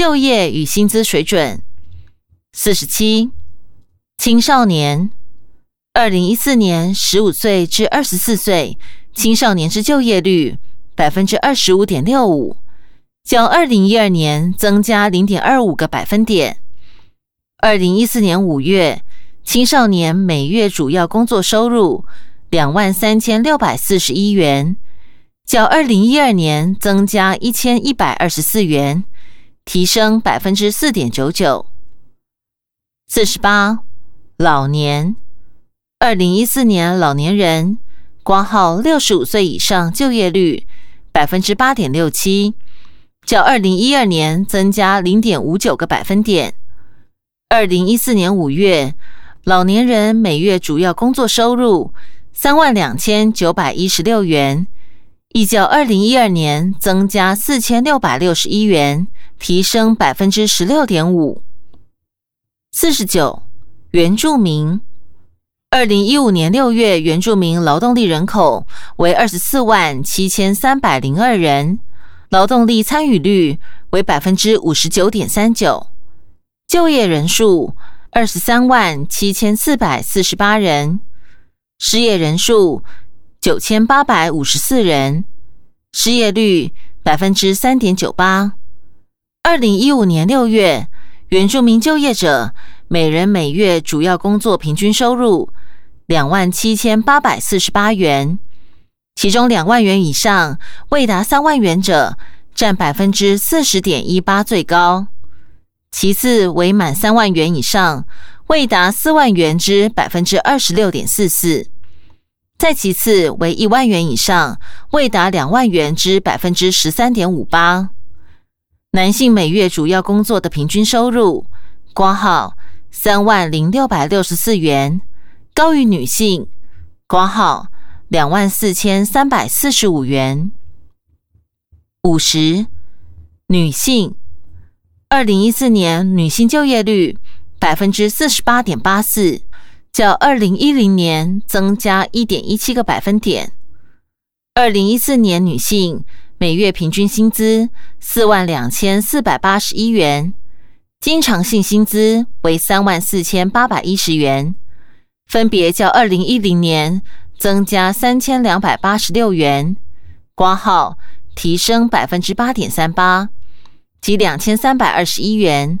就业与薪资水准。四十七，青少年，二零一四年十五岁至二十四岁青少年之就业率百分之二十五点六五，较二零一二年增加零点二五个百分点。二零一四年五月，青少年每月主要工作收入两万三千六百四十一元，较二零一二年增加一千一百二十四元，提升百分之四点九九。四十八，老年，二零一四年老年人挂号六十五岁以上就业率百分之八点六七，较二零一二年增加零点五九个百分点。二零一四年五月，老年人每月主要工作收入三万两千九百一十六元，亦较二零一二年增加四千六百六十一元，提升百分之十六点五。四十九，原住民。二零一五年六月，原住民劳动力人口为二十四万七千三百零二人，劳动力参与率为百分之五十九点三九，就业人数二十三万七千四百四十八人，失业人数九千八百五十四人，失业率百分之三点九八。二零一五年六月。原住民就业者每人每月主要工作平均收入两万七千八百四十八元，其中两万元以上未达三万元者占百分之四十点一八最高，其次为满三万元以上未达四万元之百分之二十六点四四，再其次为一万元以上未达两万元之百分之十三点五八。男性每月主要工作的平均收入，挂号三万零六百六十四元，高于女性，挂号两万四千三百四十五元。五十，女性，二零一四年女性就业率百分之四十八点八四，较二零一零年增加一点一七个百分点。二零一四年女性。每月平均薪资四万两千四百八十一元，经常性薪资为三万四千八百一十元，分别较二零一零年增加三千两百八十六元，挂号提升百分之八点三八，及两千三百二十一元，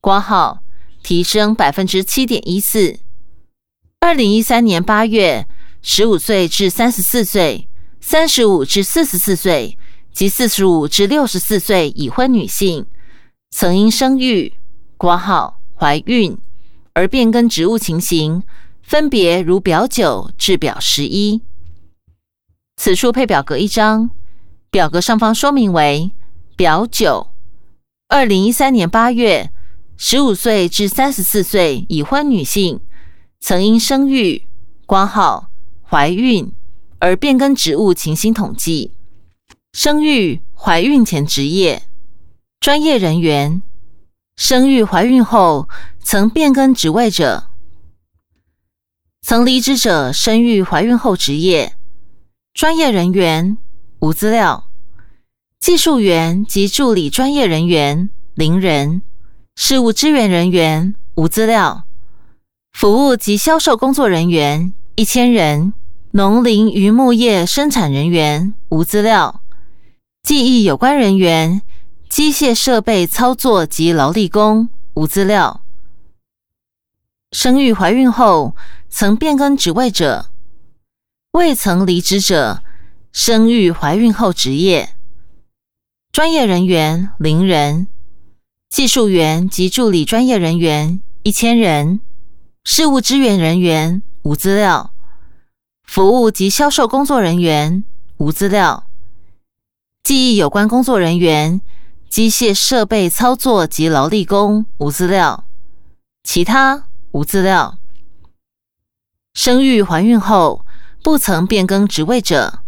挂号提升百分之七点一四。二零一三年八月，十五岁至三十四岁、三十五至四十四岁。及四十五至六十四岁已婚女性，曾因生育、挂号、怀孕而变更职务情形，分别如表九至表十一。此处配表格一张，表格上方说明为表九：二零一三年八月，十五岁至三十四岁已婚女性，曾因生育、挂号、怀孕而变更职务情形统计。生育、怀孕前职业。专业人员，生育、怀孕后曾变更职位者，曾离职者，生育、怀孕后职业。专业人员。无资料，技术员及助理专业人员零人，事务支援人员。无资料，服务及销售工作人员一千人，农林渔牧业生产人员无资料。记忆有关人员、机械设备操作及劳力工无资料。生育怀孕后曾变更职位者，未曾离职者，生育怀孕后职业专业人员零人，技术员及助理专业人员一千人，事务支援人员无资料，服务及销售工作人员无资料。记忆有关工作人员、机械设备操作及劳力工无资料，其他无资料。生育怀孕后不曾变更职位者，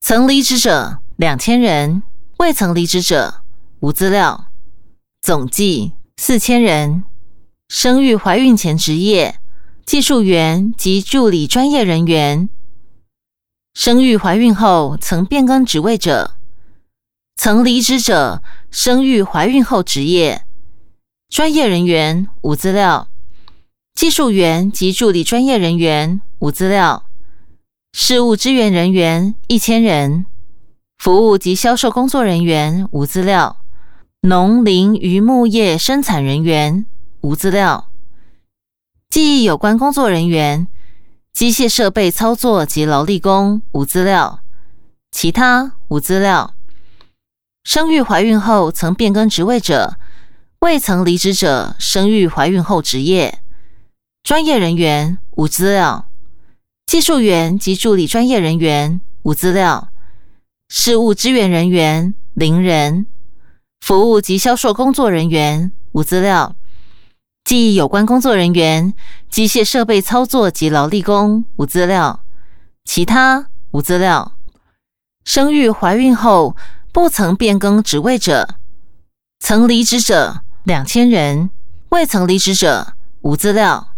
曾离职者两千人，未曾离职者无资料，总计四千人。生育怀孕前职业技术员及助理专业人员。生育怀孕后曾变更职位者，曾离职者生育、怀孕后职业专业人员无资料，技术员及助理专业人员无资料，事务支援人员一千人，服务及销售工作人员无资料，农林渔牧业生产人员无资料，记忆有关工作人员。机械设备操作及劳力工无资料，其他无资料。生育怀孕后曾变更职位者，未曾离职者生育怀孕后职业专业人员无资料，技术员及助理专业人员无资料，事务支援人员零人，服务及销售工作人员无资料。记忆有关工作人员、机械设备操作及劳力工无资料，其他无资料。生育怀孕后不曾变更职位者，曾离职者两千人，未曾离职者无资料，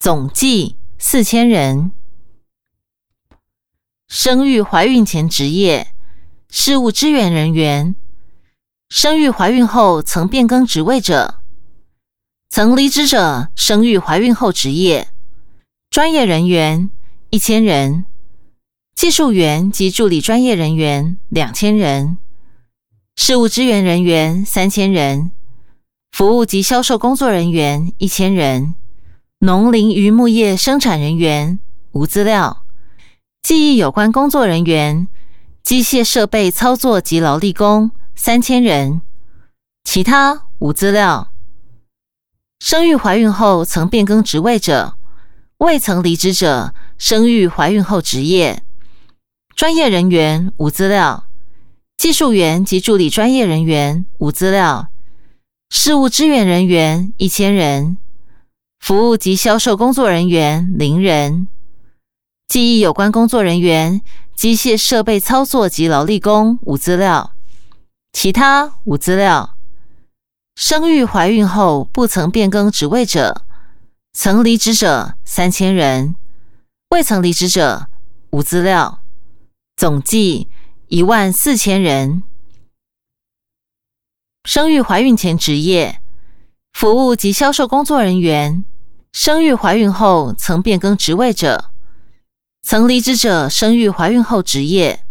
总计四千人。生育怀孕前职业事务支援人员，生育怀孕后曾变更职位者。曾离职者生育怀孕后职业。专业人员一千人，技术员及助理专业人员两千人，事务支援人员三千人，服务及销售工作人员一千人，农林渔牧业生产人员无资料，记忆有关工作人员、机械设备操作及劳力工三千人，其他无资料。生育怀孕后曾变更职位者，未曾离职者生育怀孕后职业。专业人员无资料，技术员及助理专业人员无资料，事务支援人员一千人，服务及销售工作人员零人，记忆有关工作人员、机械设备操作及劳力工无资料，其他无资料。生育怀孕后不曾变更职位者，曾离职者三千人，未曾离职者无资料，总计一万四千人。生育怀孕前职业服务及销售工作人员，生育怀孕后曾变更职位者，曾离职者生育怀孕后职业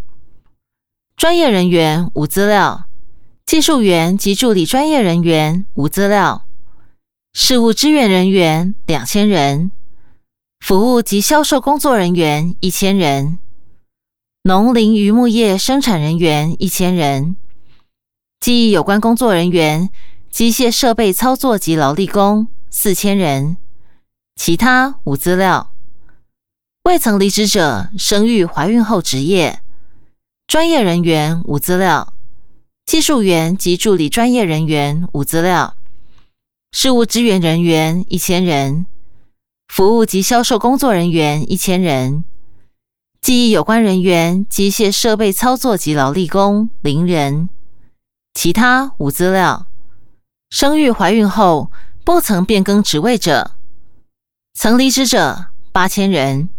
专业人员无资料。技术员及助理专业人员无资料，事务支援人员两千人，服务及销售工作人员一千人，农林渔牧业生产人员一千人，记忆有关工作人员、机械设备操作及劳力工四千人，其他无资料。未曾离职者生育怀孕后职业。专业人员无资料。技术员及助理专业人员无资料，事务支援人员一千人，服务及销售工作人员一千人，记忆有关人员、机械设备操作及劳力工零人，其他无资料。生育怀孕后不曾变更职位者，曾离职者八千人，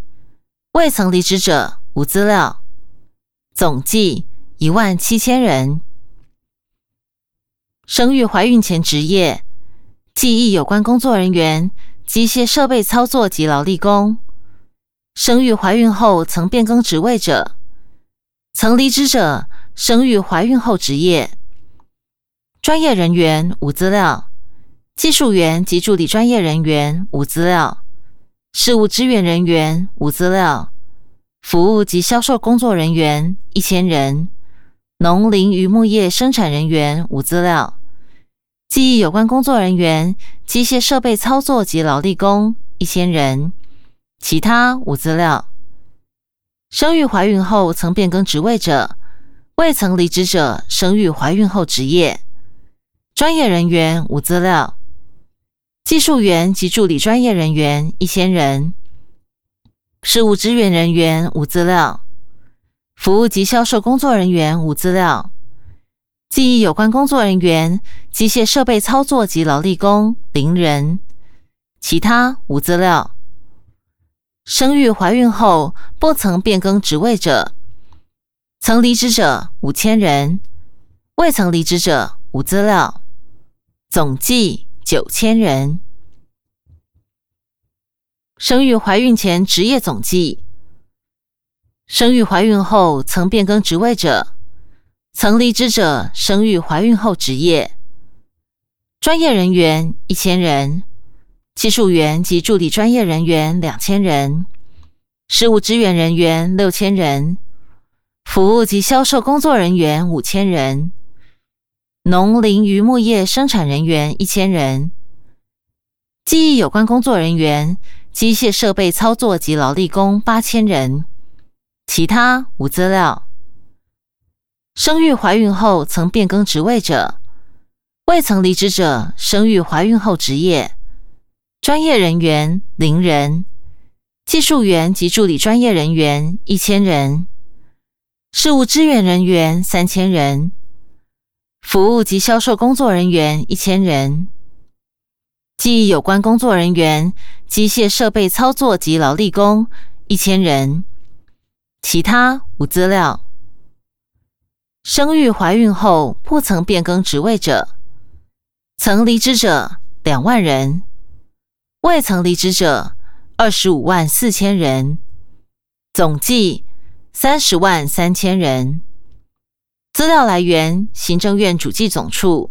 未曾离职者无资料，总计一万七千人。生育怀孕前职业记忆有关工作人员、机械设备操作及劳力工。生育怀孕后曾变更职位者，曾离职者生育怀孕后职业专业人员无资料，技术员及助理专业人员无资料，事务支援人员无资料，服务及销售工作人员一千人，农林渔牧业生产人员无资料。记忆有关工作人员、机械设备操作及劳力工一千人，其他无资料。生育怀孕后曾变更职位者，未曾离职者生育怀孕后职业专业人员无资料。技术员及助理专业人员一千人，事务支援人员无资料，服务及销售工作人员无资料。记忆有关工作人员、机械设备操作及劳力工零人，其他无资料。生育怀孕后不曾变更职位者，曾离职者五千人，未曾离职者无资料，总计九千人。生育怀孕前职业总计，生育怀孕后曾变更职位者，曾离职者生育怀孕后职业。专业人员一千人，技术员及助理专业人员两千人，事务支援人员六千人，服务及销售工作人员五千人，农林渔牧业生产人员一千人，技艺有关工作人员、机械设备操作及劳力工八千人，其他无资料。生育怀孕后曾变更职位者。未曾离职者，生育怀孕后职业。专业人员零人，技术员及助理专业人员一千人，事务支援人员三千人，服务及销售工作人员一千人，技艺有关工作人员、机械设备操作及劳力工一千人，其他无资料。生育怀孕后不曾变更职位者。曾离职者两万人，未曾离职者二十五万四千人，总计三十万三千人。资料来源：行政院主计总处。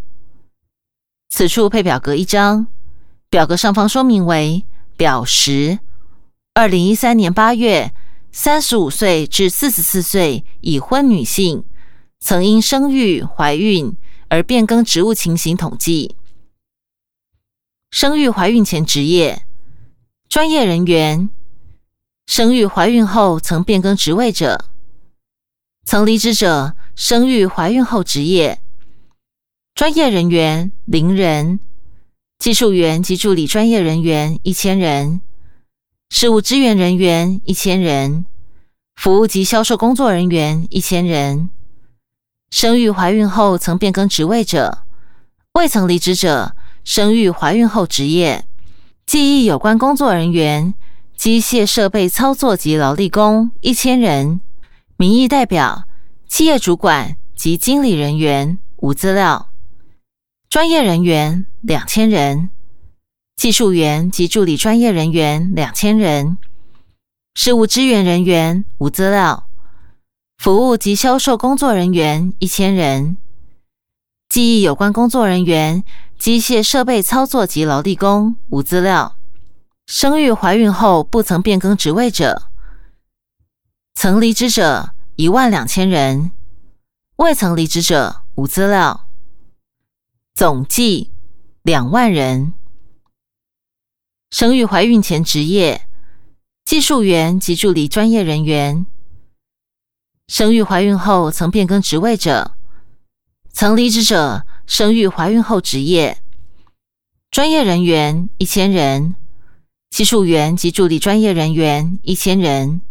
此处配表格一张，表格上方说明为表十：二零一三年八月，三十五岁至四十四岁已婚女性，曾因生育、怀孕而变更职务情形统计。生育怀孕前职业。专业人员，生育怀孕后曾变更职位者，曾离职者生育怀孕后职业。专业人员零人，技术员及助理专业人员一千人，事务支援人员一千人，服务及销售工作人员一千人，生育怀孕后曾变更职位者，未曾离职者。生育怀孕后职业，技艺有关工作人员、机械设备操作及劳力工一千人，民意代表、企业主管及经理人员无资料，专业人员两千人，技术员及助理专业人员两千人，事务支援人员无资料，服务及销售工作人员一千人，记忆有关工作人员。机械设备操作及劳力工无资料，生育怀孕后不曾变更职位者，曾离职者一万两千人，未曾离职者无资料，总计两万人。生育怀孕前职业技术员及助理专业人员，生育怀孕后曾变更职位者，曾离职者。生育怀孕后职业专业人员一千人，技术员及助理专业人员一千人，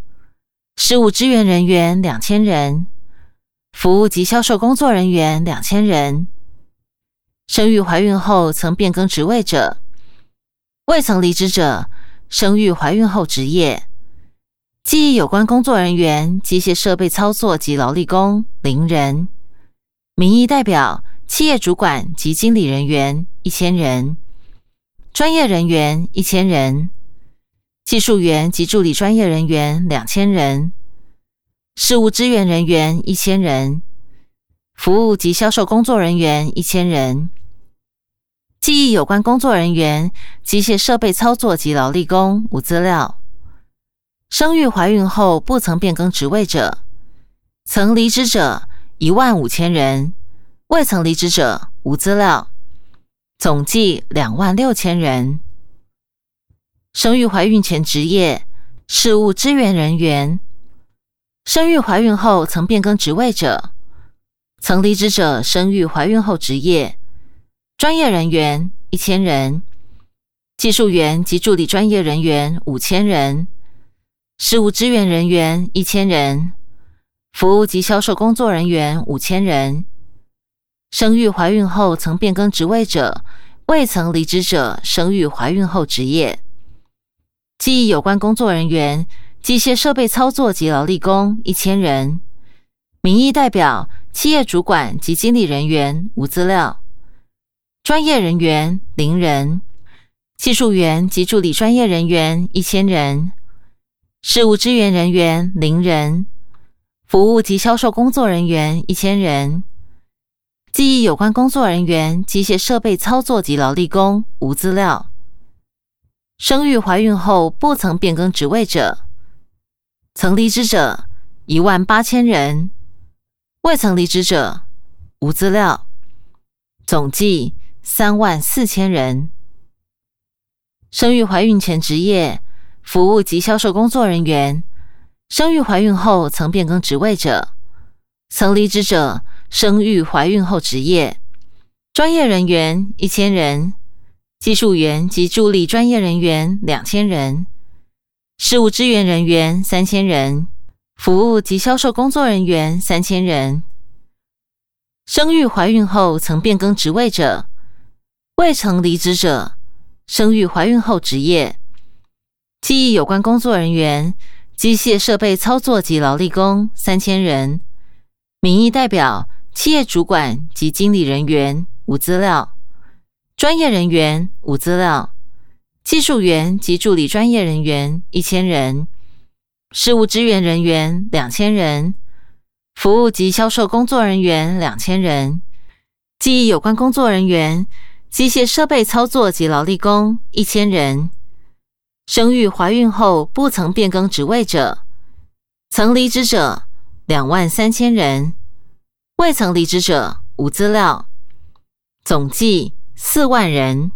事务支援人员两千人，服务及销售工作人员两千人。生育怀孕后曾变更职位者，未曾离职者，生育怀孕后职业记忆有关工作人员、机械设备操作及劳力工零人。民意代表。企业主管及经理人员一千人，专业人员一千人，技术员及助理专业人员两千人，事务支援人员一千人，服务及销售工作人员一千人，记忆有关工作人员、机械设备操作及劳力工无资料。生育怀孕后不曾变更职位者，曾离职者一万五千人。未曾离职者无资料，总计两万六千人。生育怀孕前职业事务支援人员，生育怀孕后曾变更职位者，曾离职者生育怀孕后职业专业人员一千人，技术员及助理专业人员五千人，事务支援人员一千人，服务及销售工作人员五千人。生育怀孕后曾变更职位者，未曾离职者，生育怀孕后职业。技艺有关工作人员、机械设备操作及劳力工一千人，民意代表、企业主管及经理人员无资料；专业人员零人；技术员及助理专业人员一千人；事务支援人员零人；服务及销售工作人员一千人；记忆有关工作人员、机械设备操作及劳力工无资料；生育怀孕后不曾变更职位者，曾离职者一万八千人。未曾离职者无资料，总计三万四千人。生育怀孕前职业服务及销售工作人员，生育怀孕后曾变更职位者，曾离职者生育怀孕后职业。专业人员一千人，技术员及助理专业人员两千人，事务支援人员三千人。服务及销售工作人员三千人，生育怀孕后曾变更职位者，未曾离职者，生育怀孕后职业，有关工作人员、机械设备操作及劳力工三千人，民意代表、企业主管及经理人员无资料，专业人员无资料，技术员及助理专业人员一千人。事务支援人员两千人，服务及销售工作人员两千人，记忆有关工作人员、机械设备操作及劳力工一千人。生育怀孕后不曾变更职位者，曾离职者两万三千人，未曾离职者无资料，总计四万人。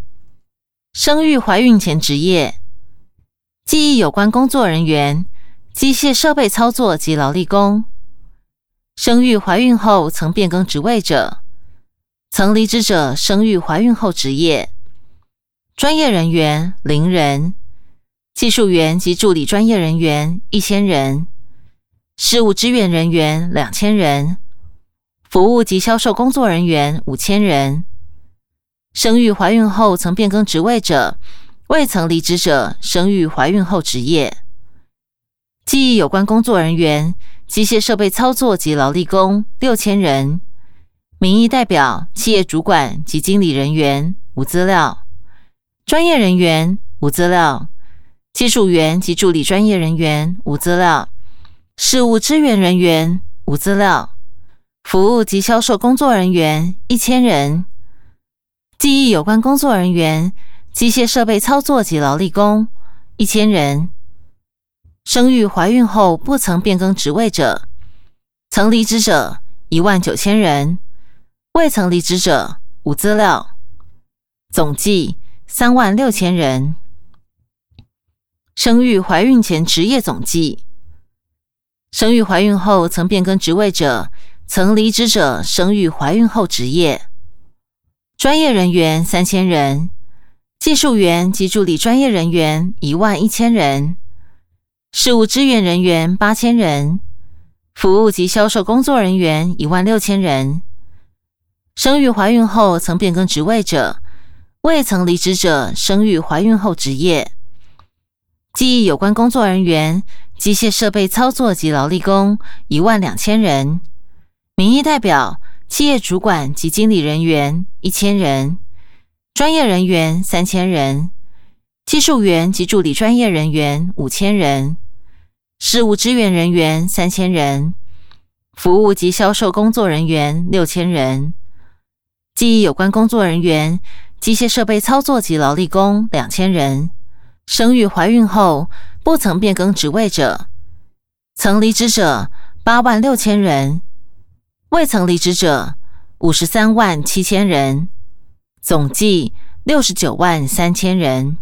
生育怀孕前职业，记忆有关工作人员。机械设备操作及劳力工，生育怀孕后曾变更职位者，曾离职者生育怀孕后职业专业人员零人，技术员及助理专业人员一千人，事务支援人员两千人，服务及销售工作人员五千人，生育怀孕后曾变更职位者，未曾离职者生育怀孕后职业。记忆有关工作人员、机械设备操作及劳力工六千人，民意代表、企业主管及经理人员无资料，专业人员无资料，技术员及助理专业人员无资料，事务支援人员无资料，服务及销售工作人员一千人，记忆有关工作人员、机械设备操作及劳力工一千人。生育怀孕后不曾变更职位者，曾离职者一万九千人，未曾离职者无资料，总计三万六千人。生育怀孕前职业总计，生育怀孕后曾变更职位者，曾离职者生育怀孕后职业专业人员三千人，技术员及助理专业人员一万一千人。事务支援人员八千人，服务及销售工作人员一万六千人。生育怀孕后曾变更职位者，未曾离职者生育怀孕后职业。记忆有关工作人员、机械设备操作及劳力工一万两千人。民意代表、企业主管及经理人员一千人，专业人员三千人。技术员及助理专业人员五千人，事务支援人员三千人，服务及销售工作人员六千人，记忆有关工作人员、机械设备操作及劳力工两千人。生育怀孕后不曾变更职位者，曾离职者八万六千人，未曾离职者五十三万七千人，总计六十九万三千人。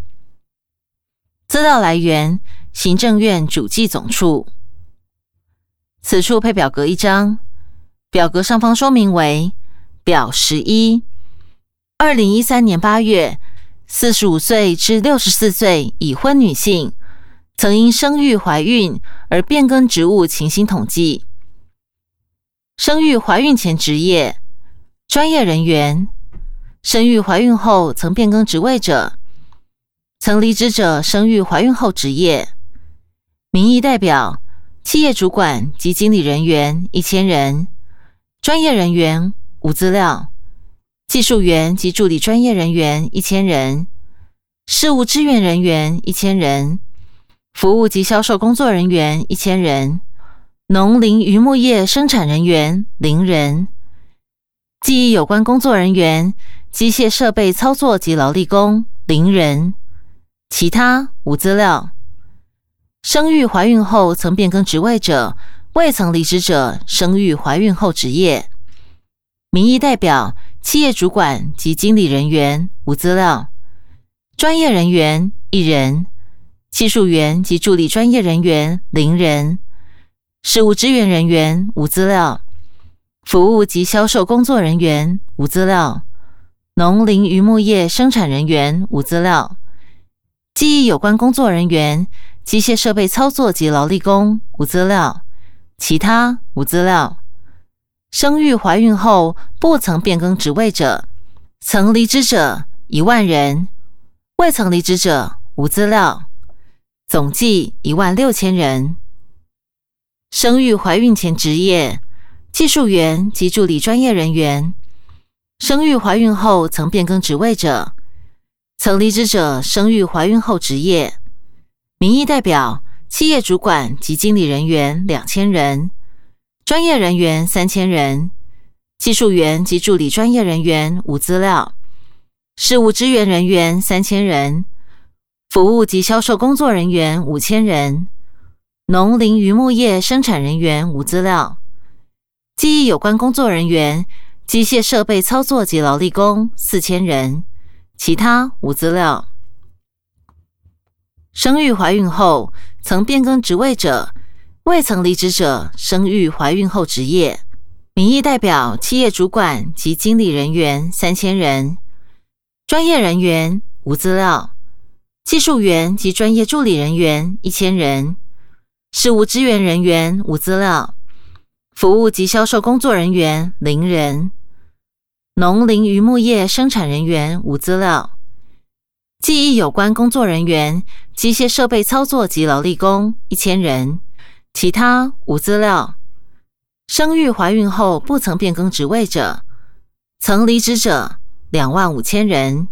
资料来源：行政院主计总处。此处配表格一张，表格上方说明为表十一：二零一三年八月，四十五岁至六十四岁已婚女性，曾因生育怀孕而变更职务情形统计。生育怀孕前职业专业人员，生育怀孕后曾变更职位者。曾离职者生育怀孕后职业，民意代表、企业主管及经理人员一千人，专业人员无资料，技术员及助理专业人员一千人，事务支援人员一千人，服务及销售工作人员一千人，农林渔牧业生产人员零人，记忆有关工作人员、机械设备操作及劳力工零人，其他无资料。生育怀孕后曾变更职位者，未曾离职者，生育怀孕后职业。民意代表、企业主管及经理人员无资料。专业人员一人，技术员及助理专业人员零人，事务支援人员无资料。服务及销售工作人员无资料。农林渔牧业生产人员无资料。记忆有关工作人员。机械设备操作及劳力工无资料，其他无资料。生育怀孕后不曾变更职位者，曾离职者一万人，未曾离职者无资料，总计一万六千人。生育怀孕前职业技术员及助理专业人员，生育怀孕后曾变更职位者，曾离职者生育怀孕后职业。民意代表、企业主管及经理人员两千人，专业人员三千人，技术员及助理专业人员无资料，事务支援人员三千人，服务及销售工作人员五千人，农林渔牧业生产人员无资料，记忆有关工作人员、机械设备操作及劳力工四千人，其他无资料。生育怀孕后曾变更职位者，未曾离职者，生育怀孕后职业。民意代表、企业主管及经理人员三千人，专业人员无资料，技术员及专业助理人员一千人，事务支援人员无资料，服务及销售工作人员零人，农林渔牧业生产人员无资料。记忆有关工作人员、机械设备操作及劳力工一千人，其他无资料。生育怀孕后不曾变更职位者，曾离职者两万五千人，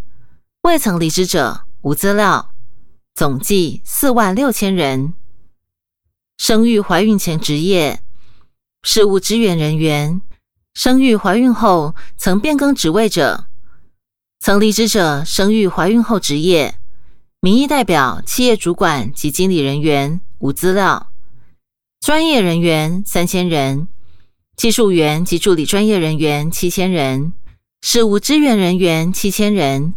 未曾离职者无资料，总计四万六千人。生育怀孕前职业事务支援人员，生育怀孕后曾变更职位者。曾离职者生育怀孕后职业，民意代表、企业主管及经理人员无资料，专业人员三千人，技术员及助理专业人员七千人，事务支援人员七千人，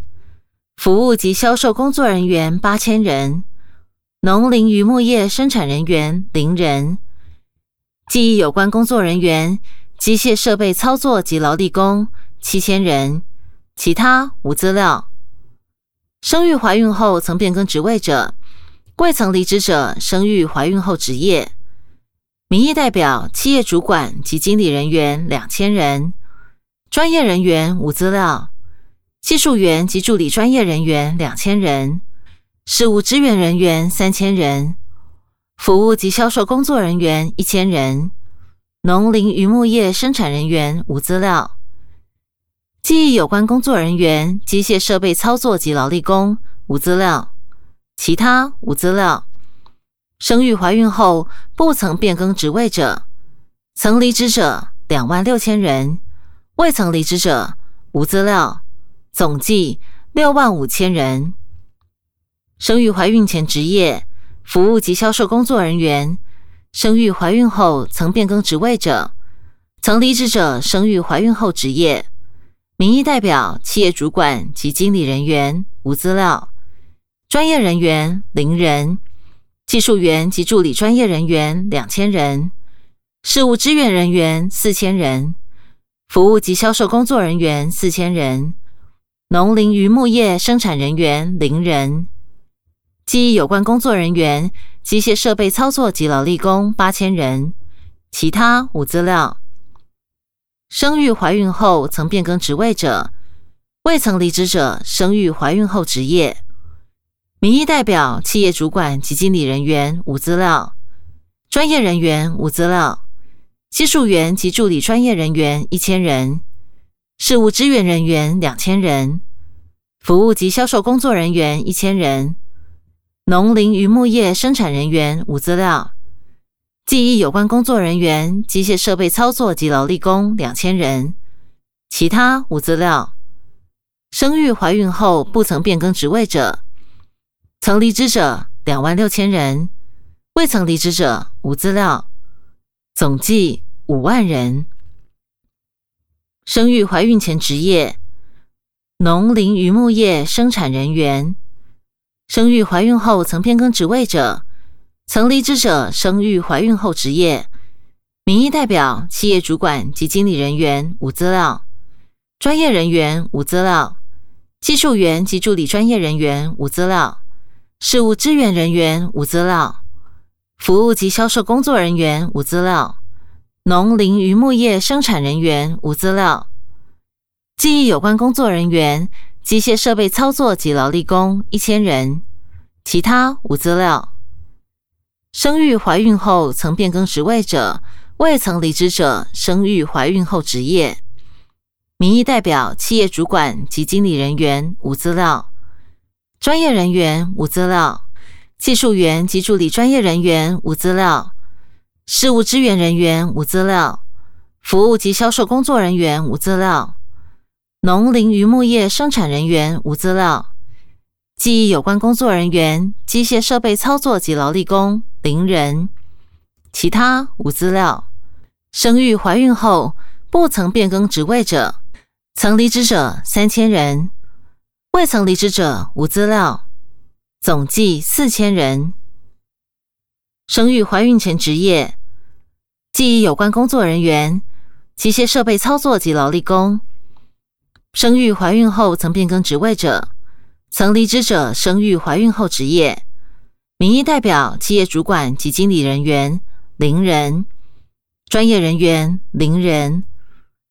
服务及销售工作人员八千人，农林渔牧业生产人员零人，记忆有关工作人员、机械设备操作及劳力工七千人。其他无资料。生育怀孕后曾变更职位者，未曾离职者，生育怀孕后职业。民意代表、企业主管及经理人员两千人，专业人员无资料，技术员及助理专业人员两千人，事务支援人员三千人，服务及销售工作人员一千人，农林渔牧业生产人员无资料。记忆有关工作人员、机械设备操作及劳力工无资料，其他无资料。生育怀孕后不曾变更职位者，曾离职者两万六千人，未曾离职者无资料，总计六万五千人。生育怀孕前职业服务及销售工作人员，生育怀孕后曾变更职位者，曾离职者生育怀孕后职业。民意代表、企业主管及经理人员无资料，专业人员零人，技术员及助理专业人员两千人，事务支援人员四千人，服务及销售工作人员四千人，农林渔牧业生产人员零人，记忆有关工作人员、机械设备操作及劳力工八千人，其他无资料。生育怀孕后曾变更职位者，未曾离职者，生育怀孕后职业。民意代表、企业主管及经理人员无资料，专业人员无资料，技术员及助理专业人员一千人，事务支援人员两千人，服务及销售工作人员一千人，农林渔牧业生产人员无资料，记忆有关工作人员、机械设备操作及劳力工两千人，其他无资料。生育怀孕后不曾变更职位者，曾离职者两万六千人，未曾离职者无资料，总计五万人。生育怀孕前职业：农林渔牧业生产人员。生育怀孕后曾变更职位者，曾离职者生育怀孕后职业：民意代表、企业主管及经理人员无资料，专业人员无资料。技术员及助理专业人员无资料，事务支援人员无资料，服务及销售工作人员无资料，农林渔牧业生产人员无资料，记忆有关工作人员、机械设备操作及劳力工一千人，其他无资料。生育怀孕后曾变更职位者，未曾离职者，生育怀孕后职业。民意代表、企业主管及经理人员无资料，专业人员无资料，技术员及助理专业人员无资料，事务支援人员无资料，服务及销售工作人员无资料，农林渔牧业生产人员无资料，记忆有关工作人员、机械设备操作及劳力工零人，其他无资料。生育怀孕后不曾变更职位者。曾离职者三千人，未曾离职者无资料，总计四千人。生育怀孕前职业：记忆有关工作人员、机械设备操作及劳力工。生育怀孕后曾变更职位者，曾离职者生育怀孕后职业：民意代表、企业主管及经理人员零人，专业人员零人。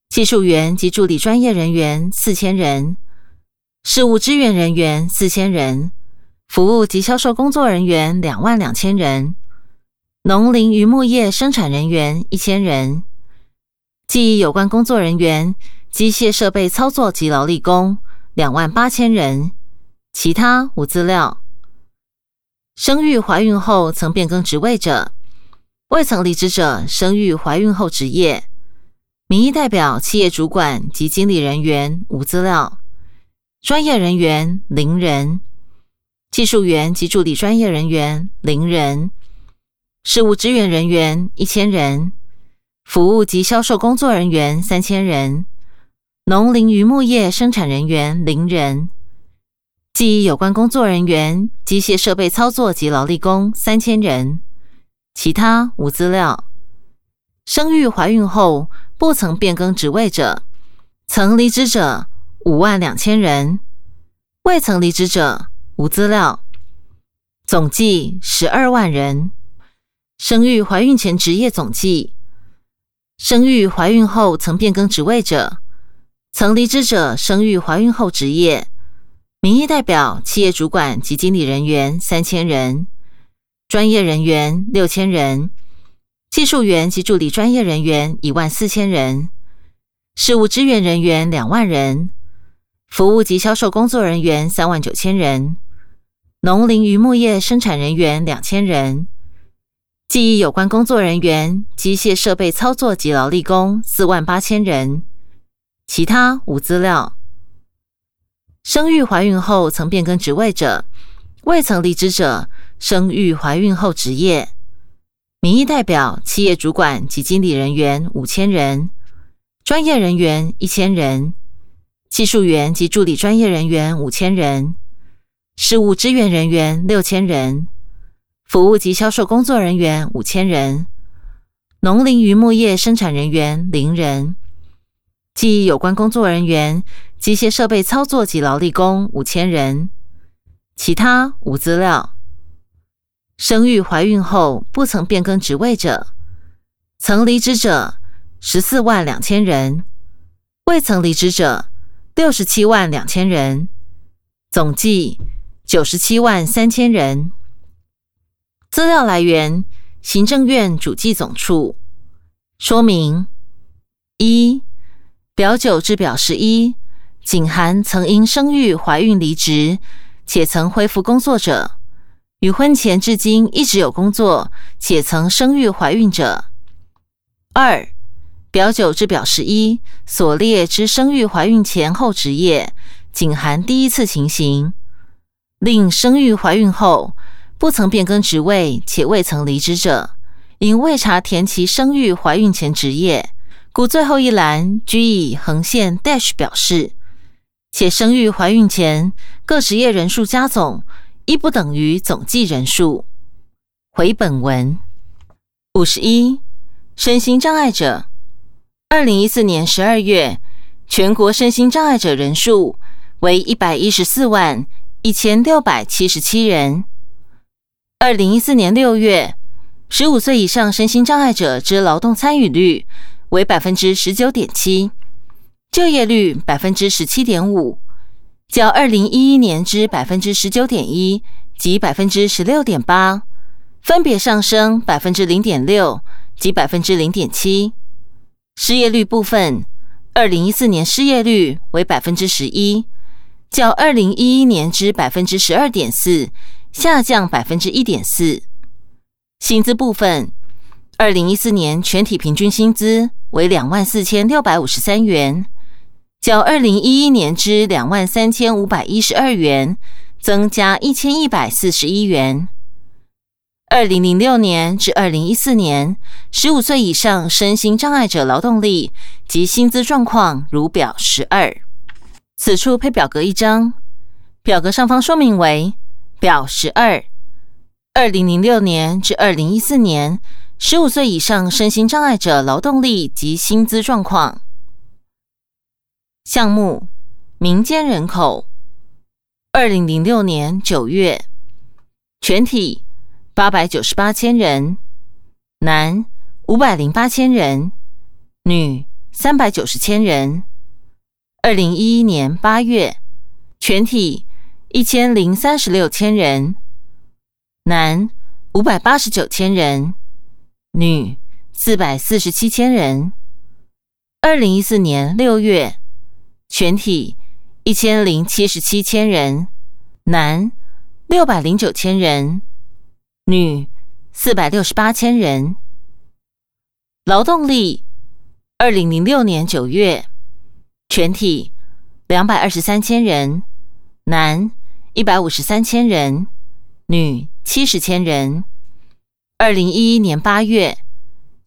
技术员及助理专业人员四千人，事务支援人员四千人，服务及销售工作人员两万两千人，农林渔牧业生产人员一千人，记忆有关工作人员、机械设备操作及劳力工两万八千人，其他无资料。生育怀孕后曾变更职位者，未曾离职者，生育怀孕后职业。民意代表、企业主管及经理人员无资料，专业人员零人，技术员及助理专业人员零人，事务支援人员一千人，服务及销售工作人员三千人，农林渔牧业生产人员零人，记忆有关工作人员、机械设备操作及劳力工三千人，其他无资料。生育怀孕后。不曾变更职位者，曾离职者五万两千人，未曾离职者无资料，总计十二万人。生育怀孕前职业总计，生育怀孕后曾变更职位者，曾离职者生育怀孕后职业，民意代表、企业主管及经理人员三千人，专业人员六千人。技术员及助理专业人员一万四千人，事务支援人员两万人，服务及销售工作人员三万九千人，农林渔牧业生产人员两千人，记忆有关工作人员、机械设备操作及劳力工四万八千人，其他无资料。生育怀孕后曾变更职位者，未曾离职者，生育怀孕后职业。民意代表、企业主管及经理人员五千人，专业人员一千人，技术员及助理专业人员五千人，事务支援人员六千人，服务及销售工作人员五千人，农林渔牧业生产人员零人，记忆有关工作人员、机械设备操作及劳力工五千人，其他无资料。生育怀孕后不曾变更职位者，曾离职者十四万两千人，未曾离职者六十七万两千人，总计九十七万三千人。资料来源：行政院主计总处。说明一表九至表十一，仅含曾因生育、怀孕离职，且曾恢复工作者，与婚前至今一直有工作且曾生育、怀孕者。二表九至表十一所列之生育、怀孕前后职业，仅含第一次情形。另生育、怀孕后不曾变更职位且未曾离职者。因未查填其生育、怀孕前职业，故最后一栏居以横线 dash 表示，且生育、怀孕前各职业人数加总，亦不等于总计人数。回本文五十一，身心障碍者，二零一四年十二月，全国身心障碍者人数为一百一十四万一千六百七十七人。二零一四年六月。十五岁以上身心障碍者之劳动参与率为百分之十九点七，就业率百分之十七点五，较二零一一年之百分之十九点一及百分之十六点八，分别上升百分之零点六及百分之零点七。失业率部分，二零一四年失业率为百分之十一，较二零一一年之百分之十二点四下降百分之一点四。薪资部分，二零一四年全体平均薪资为两万四千六百五十三元，较二零一一年之两万三千五百一十二元增加一千一百四十一元。二零零六年至二零一四年，十五岁以上身心障碍者劳动力及薪资状况如表十二。此处配表格一张，表格上方说明为表十二。二零零六年至二零一四年，十五岁以上身心障碍者劳动力及薪资状况。项目：民间人口。二零零六年九月，全体八百九十八千人，男五百零八千人，女三百九十千人。二零一一年八月，全体一千零三十六千人。男五百八十九千人，女四百四十七千人。二零一四年六月，全体一千零七十七千人，男六百零九千人，女四百六十八千人。劳动力，二零零六年九月，全体两百二十三千人，男一百五十三千人，女。七十千人，二零一一年八月，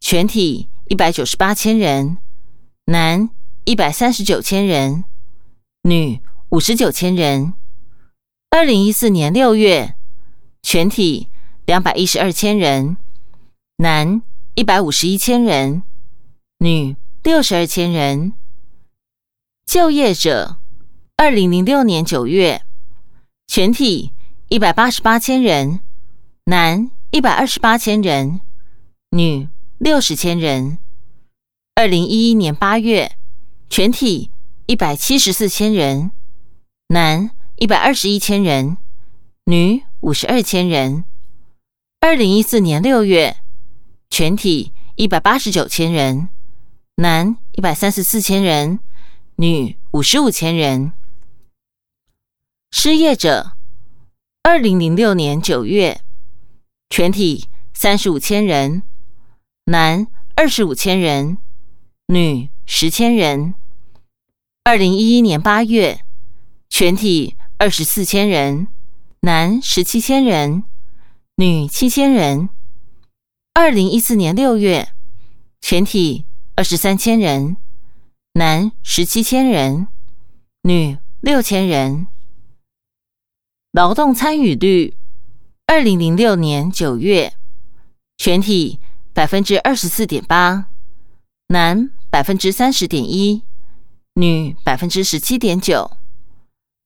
全体一百九十八千人，男一百三十九千人，女五十九千人。二零一四年六月，全体两百一十二千人，男一百五十一千人，女六十二千人。就业者，二零零六年九月，全体一百八十八千人。男一百二十八千人，女六十千人。二零一一年八月，全体一百七十四千人，男一百二十一千人，女五十二千人。二零一四年六月，全体一百八十九千人，男一百三十四千人，女五十五千人。失业者，二零零六年九月。全体三十五千人，男二十五千人，女十千人。二零一一年八月，全体二十四千人，男十七千人，女七千人。二零一四年六月，全体二十三千人，男十七千人，女六千人。劳动参与率。二零零六年九月，全体百分之二十四点八，男百分之三十点一，女百分之十七点九。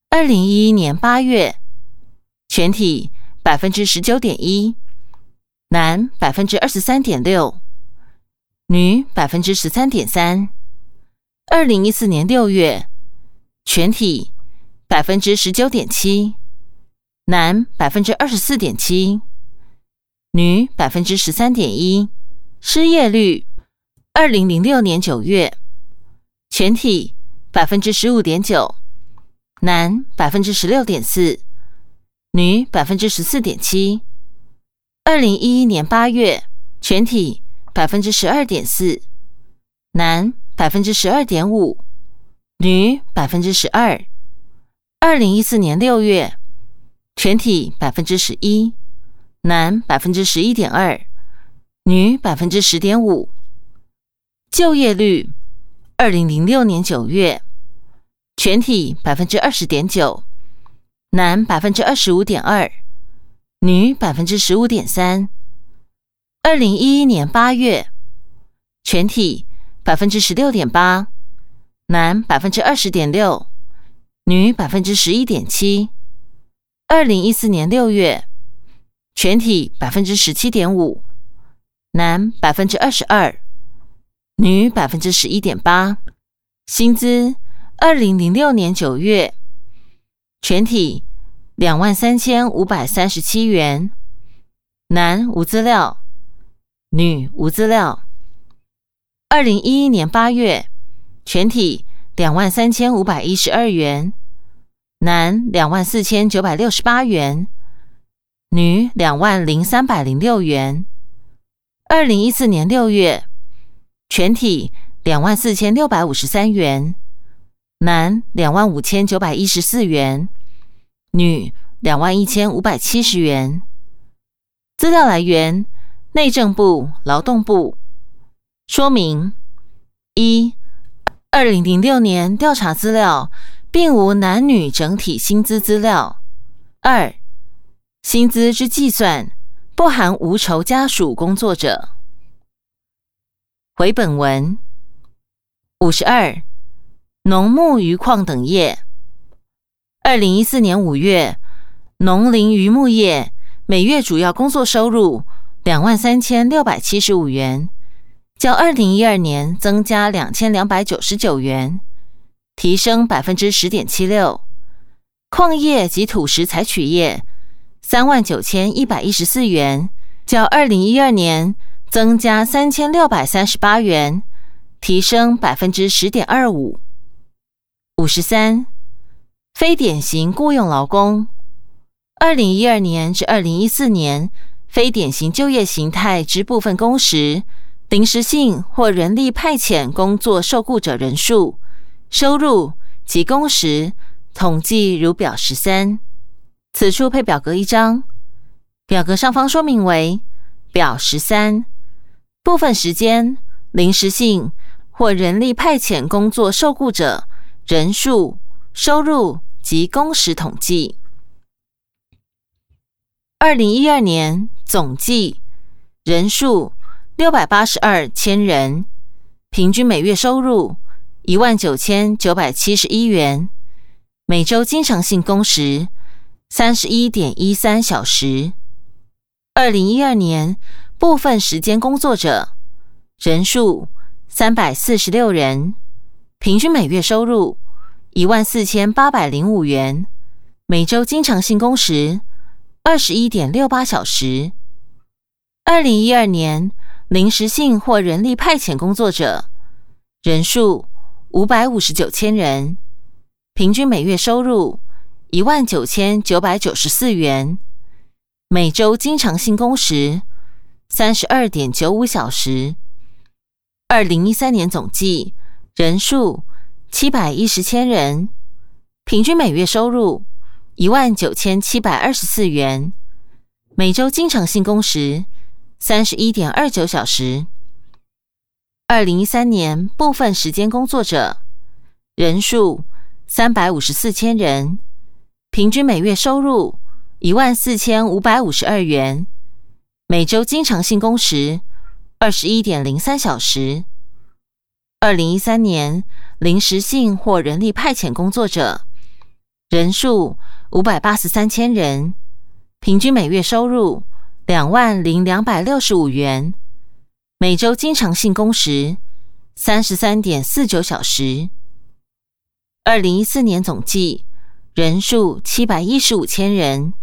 二零一一年八月，全体百分之十九点一，男百分之二十三点六，女百分之十三点三。二零一四年六月，全体百分之十九点七。男百分之二十四点七，女百分之十三点一。失业率，二零零六年九月，全体百分之十五点九，男百分之十六点四，女百分之十四点七。二零一一年八月，全体百分之十二点四，男百分之十二点五，女百分之十二。二零一四年六月，全体百分之十一，男百分之十一点二，女百分之十点五。就业率，二零零六年九月，全体百分之二十点九，男百分之二十五点二，女百分之十五点三。二零一一年八月，全体百分之十六点八，男百分之二十点六。女百分之十一点七，二零一四年六月，全体百分之十七点五，男百分之二十二，女百分之十一点八。薪资二零零六年九月，全体两万三千五百三十七元，男无资料，女无资料。二零一一年八月，全体。两万三千五百一十二元，男两万四千九百六十八元，女两万零三百零六元。二零一四年六月，全体两万四千六百五十三元，男两万五千九百一十四元，女两万一千五百七十元。资料来源：内政部劳动部。说明一。二零零六年调查资料，并无男女整体薪资资料。二、薪资之计算不含无酬家属工作者。回本文五十二，农牧渔矿等业。二零一四年五月，农林渔牧业每月主要工作收入两万三千六百七十五元。较二零一二年增加两千两百九十九元，提升百分之十点七六。矿业及土石采取业三万九千一百一十四元，较二零一二年增加三千六百三十八元，提升百分之十点二五。五十三，非典型雇佣劳工，二零一二年至二零一四年非典型就业形态之部分工时。临时性或人力派遣工作受雇者人数、收入及工时统计如表十三。此处配表格一张，表格上方说明为表十三部分时间临时性或人力派遣工作受雇者人数、收入及工时统计。二零一二年总计人数。六百八十二千人，平均每月收入一万九千九百七十一元，每周经常性工时三十一点一三小时。二零一二年部分时间工作者人数三百四十六人，平均每月收入一万四千八百零五元，每周经常性工时二十一点六八小时。二零一二年。临时性或人力派遣工作者人数五百五十九千人，平均每月收入一万九千九百九十四元，每周经常性工时三十二点九五小时。二零一三年总计人数七百一十千人，平均每月收入一万九千七百二十四元，每周经常性工时。三十一点二九小时。二零一三年部分时间工作者人数三百五十四千人，平均每月收入一万四千五百五十二元，每周经常性工时二十一点零三小时。二零一三年临时性或人力派遣工作者人数五百八十三千人，平均每月收入。两万零两百六十五元，每周经常性工时三十三点四九小时。二零一四年总计人数七百一十五千人，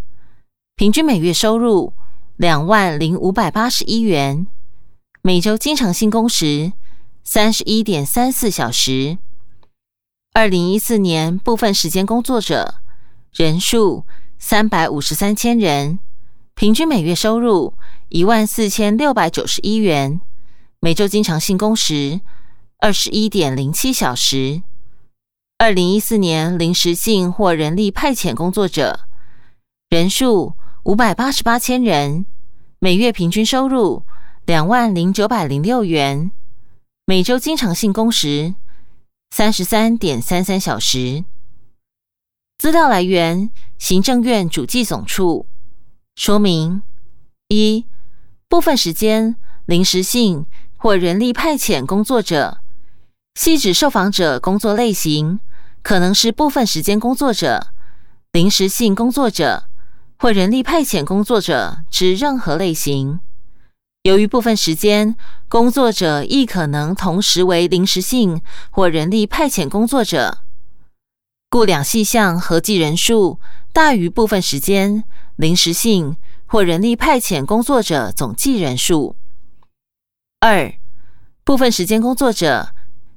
平均每月收入两万零五百八十一元，每周经常性工时三十一点三四小时。二零一四年部分时间工作者人数三百五十三千人，平均每月收入一万四千六百九十一元，每周经常性工时二十一点零七小时。二零一四年临时性或人力派遣工作者人数五百八十八千人，每月平均收入两万零九百零六元，每周经常性工时。三十三点三三小时。资料来源：行政院主计总处。说明：一、部分时间、临时性或人力派遣工作者，系指受访者工作类型可能是部分时间工作者、临时性工作者或人力派遣工作者之任何类型。由于部分时间工作者亦可能同时为临时性或人力派遣工作者，故两细项合计人数大于部分时间、临时性或人力派遣工作者总计人数。二、部分时间工作者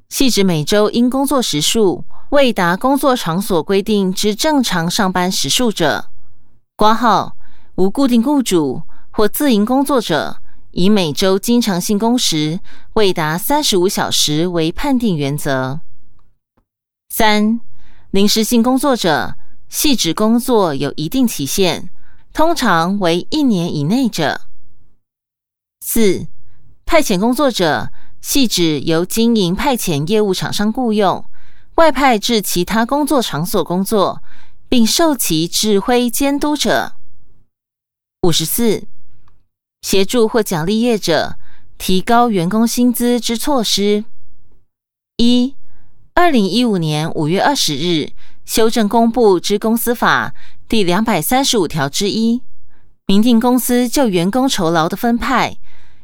系指每周因工作时数未达工作场所规定之正常上班时数者，挂号无固定雇主或自营工作者。以每周经常性工时未达三十五小时为判定原则。三、临时性工作者系指工作有一定期限，通常为一年以内者。四、派遣工作者系指由经营派遣业务厂商雇佣，外派至其他工作场所工作，并受其指挥监督者。五十四。协助或奖励业者提高员工薪资之措施：一、二零一五年五月二十日修正公布之公司法第两百三十五条之一，明定公司就员工酬劳的分派，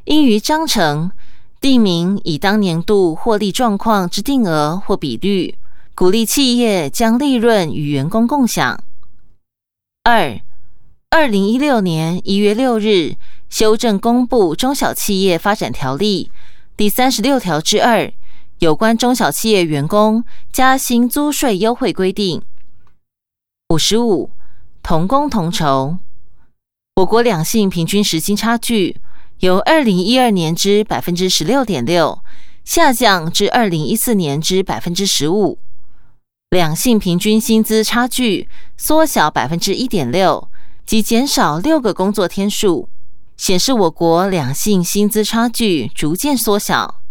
应于章程定明以当年度获利状况之定额或比率，鼓励企业将利润与员工共享。二、二零一六年一月六日。修正公布《中小企业发展条例》第三十六条之二，有关中小企业员工加薪租税优惠规定。五十五，同工同酬。我国两性平均时薪差距由二零一二年之百分之十六点六下降至二零一四年之百分之十五，两性平均薪资差距缩小百分之一点六，即减少六个工作天数。显示我国两性薪资差距逐渐缩小。